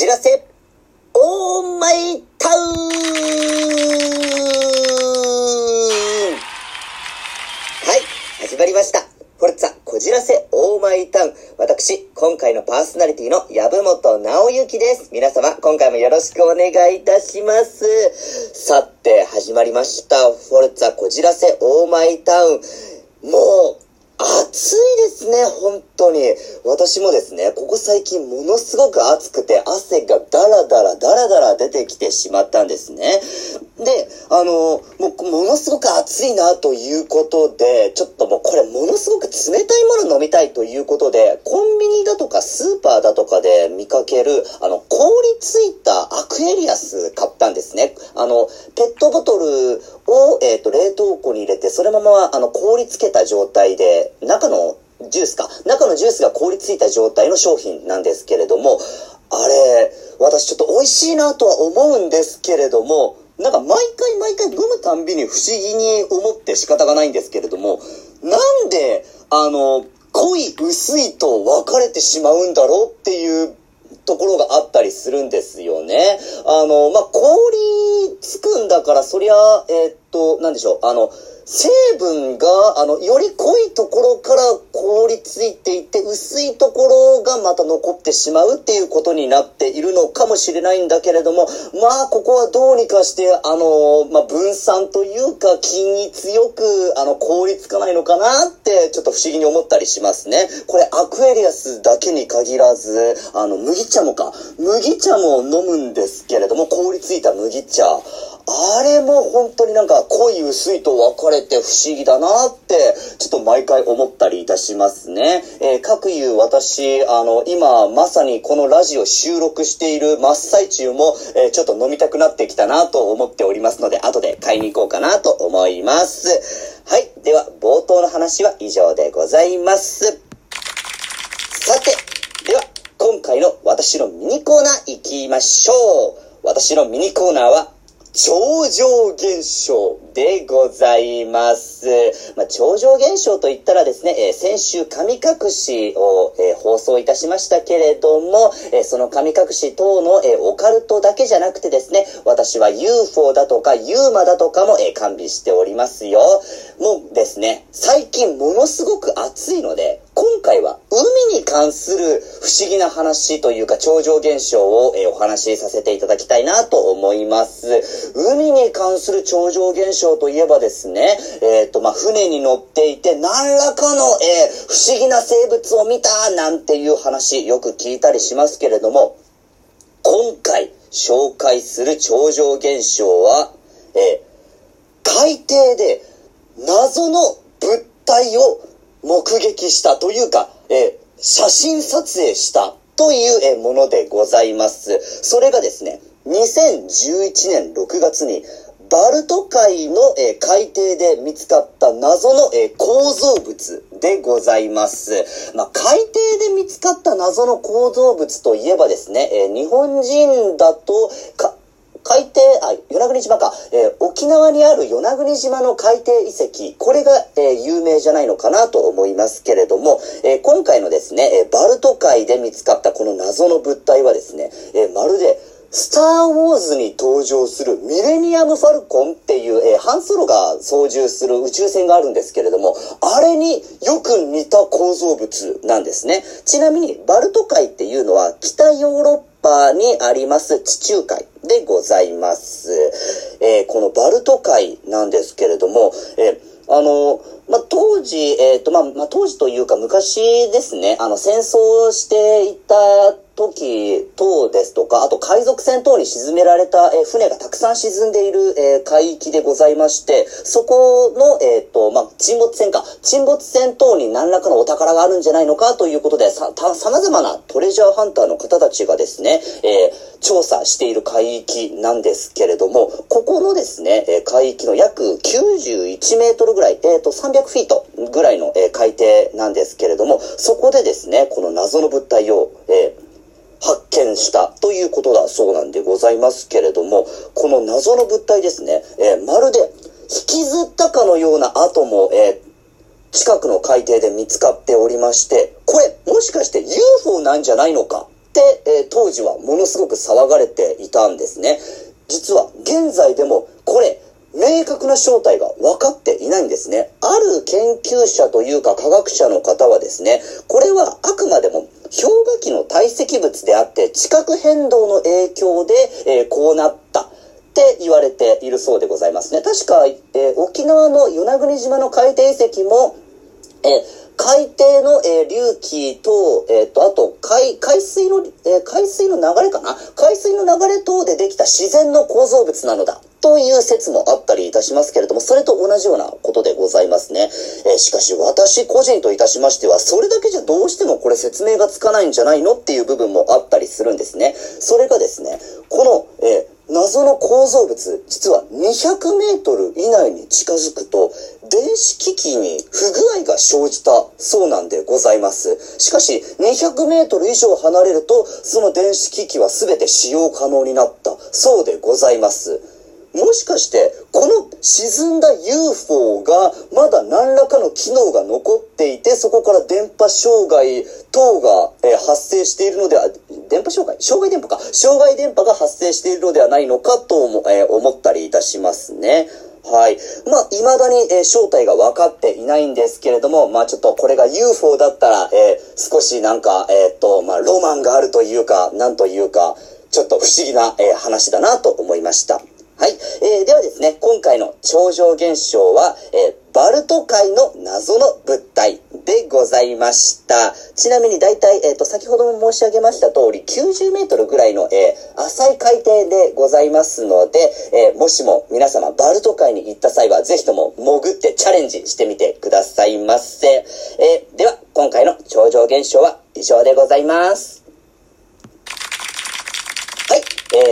じらせ、オーマイタウンはい、始まりました。フォルツァ、こじらせ、オーマイタウン。私、今回のパーソナリティの籔本直之です。皆様、今回もよろしくお願いいたします。さて、始まりました。フォルツァ、こじらせ、オーマイタウン。もう、暑いですね、本当に。私もですね、ここ最近ものすごく暑くて汗がダラダラダラダラ出てきてしまったんですね。で、あの、もうものすごく暑いなということで、ちょっともうこれものすごく冷たいもの飲みたいということで、コンビニだとかスーパーだとかで見かける、あの、氷ついたアクエリアス買ったんですね。あの、ペットボトル、えっ、と、冷凍庫に入れて、そのまま、あの、氷つけた状態で、中のジュースか。中のジュースが凍りついた状態の商品なんですけれども、あれ、私ちょっと美味しいなとは思うんですけれども、なんか毎回毎回飲むたんびに不思議に思って仕方がないんですけれども、なんで、あの、濃い薄いと分かれてしまうんだろうっていうところがあったりするんですよね。あの、まあ、氷つくんだから、そりゃ、えーと、なんでしょう、あの、成分が、あの、より濃いところから凍りついていて、薄いところがまた残ってしまうっていうことになっているのかもしれないんだけれども、まあ、ここはどうにかして、あの、まあ、分散というか、均一よく、あの、凍りつかないのかなって、ちょっと不思議に思ったりしますね。これ、アクエリアスだけに限らず、あの、麦茶もか。麦茶も飲むんですけれども、凍りついた麦茶。あれも本当になんか濃い薄いと分かれて不思議だなって、ちょっと毎回思ったりいたしますね。えー、各言う私、あの、今まさにこのラジオ収録している真っ最中も、えーちょっと飲みたくなってきたなと思っておりますので、後で買いに行こうかなと思います。はい。では、冒頭の話は以上でございます。さて、では、今回の私のミニコーナー行きましょう。私のミニコーナーは、超常現象でございます。まあ、超常現象といったらですね、えー先週神隠しを、えー放送いたしましたけれども、えーその神隠し等の、えーオカルトだけじゃなくてですね、私は UFO だとか UMA だとかも、えー完備しておりますよ。もうですね、最近ものすごく暑いので、今回は海に関する不思議な話というか超常現象を、えーお話しさせていただきたいなと思います。海に関する超常現象といえばですね、えっ、と、まあ、船に乗っていて何らかの、えー不思議な生物を見たなんていう話よく聞いたりしますけれども、今回紹介する超常現象は、えー海底で謎の物体を目撃したというか、えー写真撮影したというものでございます。それがですね、2011年6月にバルト海の、え海底で見つかった謎の、え構造物でございます。まあ、海底で見つかった謎の構造物といえばですね、え日本人だとか海底、あ、与那国島か、えー沖縄にある与那国島の海底遺跡、これが、えー有名じゃないのかなと思いますけれども、えー今回のですね、バルト海で見つかったこの謎の物体はですね、えまるで、スター・ウォーズに登場するミレニアム・ファルコンっていう、えーハンソロが操縦する宇宙船があるんですけれども、あれによく似た構造物なんですね。ちなみに、バルト海っていうのは北ヨーロッパにあります地中海でございます。えーこのバルト海なんですけれども、えーあの、まあ、当時、えっ、と、まあ、まあ、当時というか昔ですね、あの、戦争していた時等ですとか、あと海賊船等に沈められた、え船がたくさん沈んでいる、え海域でございまして、そこの、えっ、と、まあ、沈没船か、沈没船等に何らかのお宝があるんじゃないのかということで、さ、た、様々なトレジャーハンターの方たちがですね、えー調査している海域なんですけれども、ここのですね、え海域の約91メートルぐらい、えっ、と、300フィートぐらいの、え海底なんですけれども、そこでですね、この謎の物体を、えー見したということだそうなんでございますけれども、この謎の物体ですね、えーまるで引きずったかのような跡も、えー近くの海底で見つかっておりまして、これもしかして UFO なんじゃないのか？って、えー、当時はものすごく騒がれていたんですね。実は現在でもこれ、明確な正体が分かっていないんですね。ある研究者というか科学者の方はですね、これはあくまでも氷河期の堆積物であって地殻変動の影響で、えー、こうなったって言われているそうでございますね。確か、えー、沖縄の与那国島の海底遺跡も、えー海底の、えー、隆起と、えっ、ー、と、あと、海、海水の、えー、海水の流れかな？海水の流れ等でできた自然の構造物なのだ。という説もあったりいたしますけれども、それと同じようなことでございますね。えー、しかし私個人といたしましては、それだけじゃどうしてもこれ説明がつかないんじゃないの？っていう部分もあったりするんですね。それがですね、この、えー謎の構造物、実は200メートル以内に近づくと、電子機器に不具合が生じたそうなんでございます。しかし、200メートル以上離れると、その電子機器は全て使用可能になった。そうでございます。もしかして、この沈んだ UFO がまだ何らかの機能が残っていて、そこから電波障害等が、え、発生しているのでは、電波障害障害電波か障害電波が発生しているのではないのかとも、え、思ったりいたしますね。はい。まあ、未だに、えー、正体が分かっていないんですけれども、まあ、ちょっとこれが UFO だったら、えー、少しなんか、えー、っと、まあ、ロマンがあるというか、なんというか、ちょっと不思議な、え、話だなと思いました。はい。えー、ではですね、今回の超常現象は、えー、バルト海の謎の物体でございました。ちなみに大体、えっ、ー、と、先ほども申し上げました通り、90メートルぐらいの、えー、浅い海底でございますので、えー、もしも皆様、バルト海に行った際は、ぜひとも潜ってチャレンジしてみてくださいませ。えー、では、今回の超常現象は以上でございます。はい、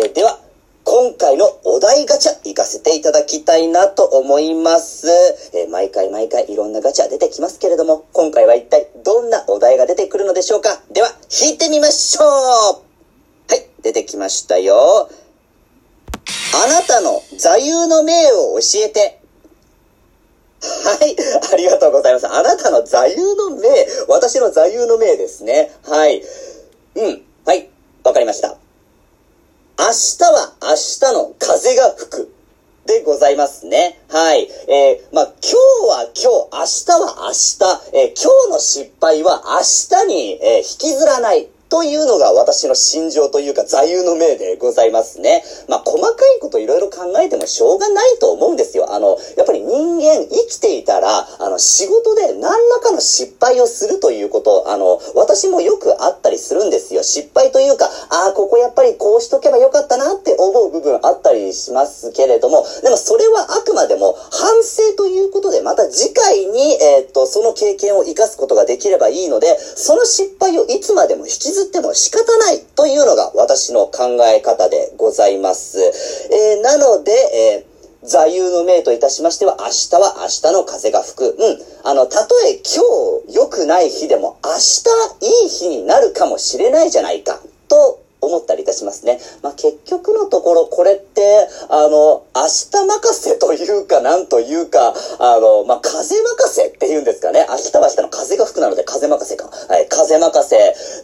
えー、では、今回のお題ガチャ行かせていただきたいなと思います。えー、毎回毎回いろんなガチャ出てきますけれども、今回は一体どんなお題が出てくるのでしょうかでは、引いてみましょうはい、出てきましたよ。あなたの座右の銘を教えて。はい、ありがとうございます。あなたの座右の銘、私の座右の銘ですね。はい。うん、はい、わかりました。明日は明日の風が吹く。でございますね。はい。えー、まあ、今日は今日、明日は明日、えー、今日の失敗は明日に、えー、引きずらない。というのが私の心情というか座右の銘でございますね。まあ、細かいこといろいろ考えてもしょうがないと思うんですよ。あの、やっぱり人間生きていたら、あの、仕事で何らかの失敗をするということ、あの、私もよくあったりするんですよ。失敗というか、ああ、ここやっぱりこうしとけばよかったなって思う部分あったりしますけれども、でもそれはあくまでも反省ということで、また次回に、えー、っと、その経験を活かすことができればいいので、その失敗をいつまでも引きずっても仕方ないというのが私の考え方でございます。えー、なので、えー座右の銘といたしましては、明日は明日の風が吹く。うん。あの、たとえ今日良くない日でも、明日いい日になるかもしれないじゃないか。と思ったりいたしますね。まあ、結局のところ、これって、あの、明日任せというか、なんというか、あの、まあ、風任せっていうんですかね。明日は明日の風が吹くなので風任せか。はい、風任せ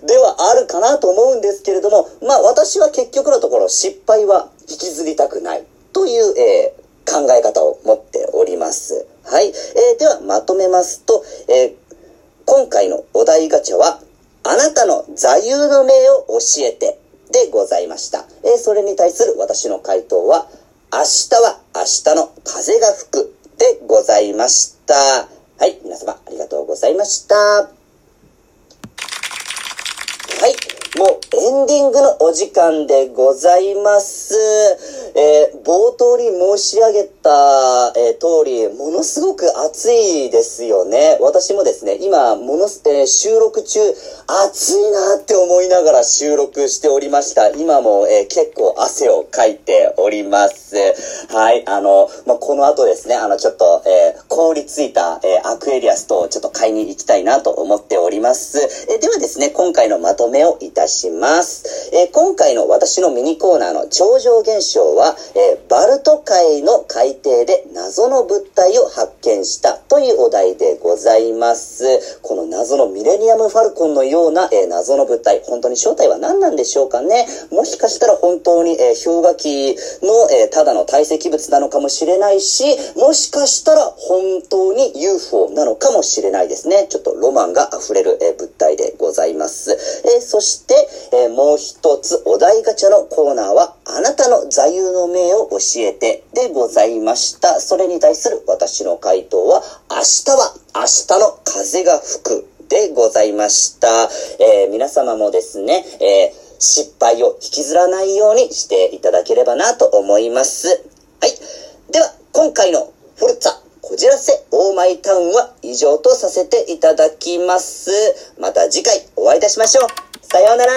ではあるかなと思うんですけれども、まあ、私は結局のところ、失敗は引きずりたくないという、えー、考え方を持っております。はい。えー、では、まとめますと、え、今回のお題ガチャは、あなたの座右の銘を教えてでございました。え、それに対する私の回答は、明日は明日の風が吹くでございました。はい、皆様ありがとうございました。はい、もうエンディングのお時間でございます。えー、冒頭に申し上げた、えー、通り、ものすごく暑いですよね。私もですね、今、ものす、えー、収録中、暑いなって思いながら収録しておりました。今も、え結構汗をかいております。はい、あの、まあ、この後ですね、あの、ちょっと、え凍りついた、えアクエリアスとちょっと買いに行きたいなと思っております。えではですね、今回のまとめをいたします。えー、今回の私のミニコーナーの超常現象は、えー、バルト海の海底で謎の物体を発見したというお題でございます。この謎のミレニアムファルコンのような、えー、謎の物体、本当に正体は何なんでしょうかね。もしかしたら本当に、えー、氷河期の、えー、ただの堆積物なのかもしれないし、もしかしたら本当に UFO なのかもしれないですね。ちょっとロマンが溢れる、えー、物体でございます。えー、そして、えー、もう一つお題ガチャのコーナーは、たの座右の銘を教えてでございました。それに対する私の回答は、明日は明日の風が吹くでございました。えー、皆様もですね、えー、失敗を引きずらないようにしていただければなと思います。はい。では、今回のフォルツァこじらせオーマイタウンは以上とさせていただきます。また次回お会いいたしましょう。さようなら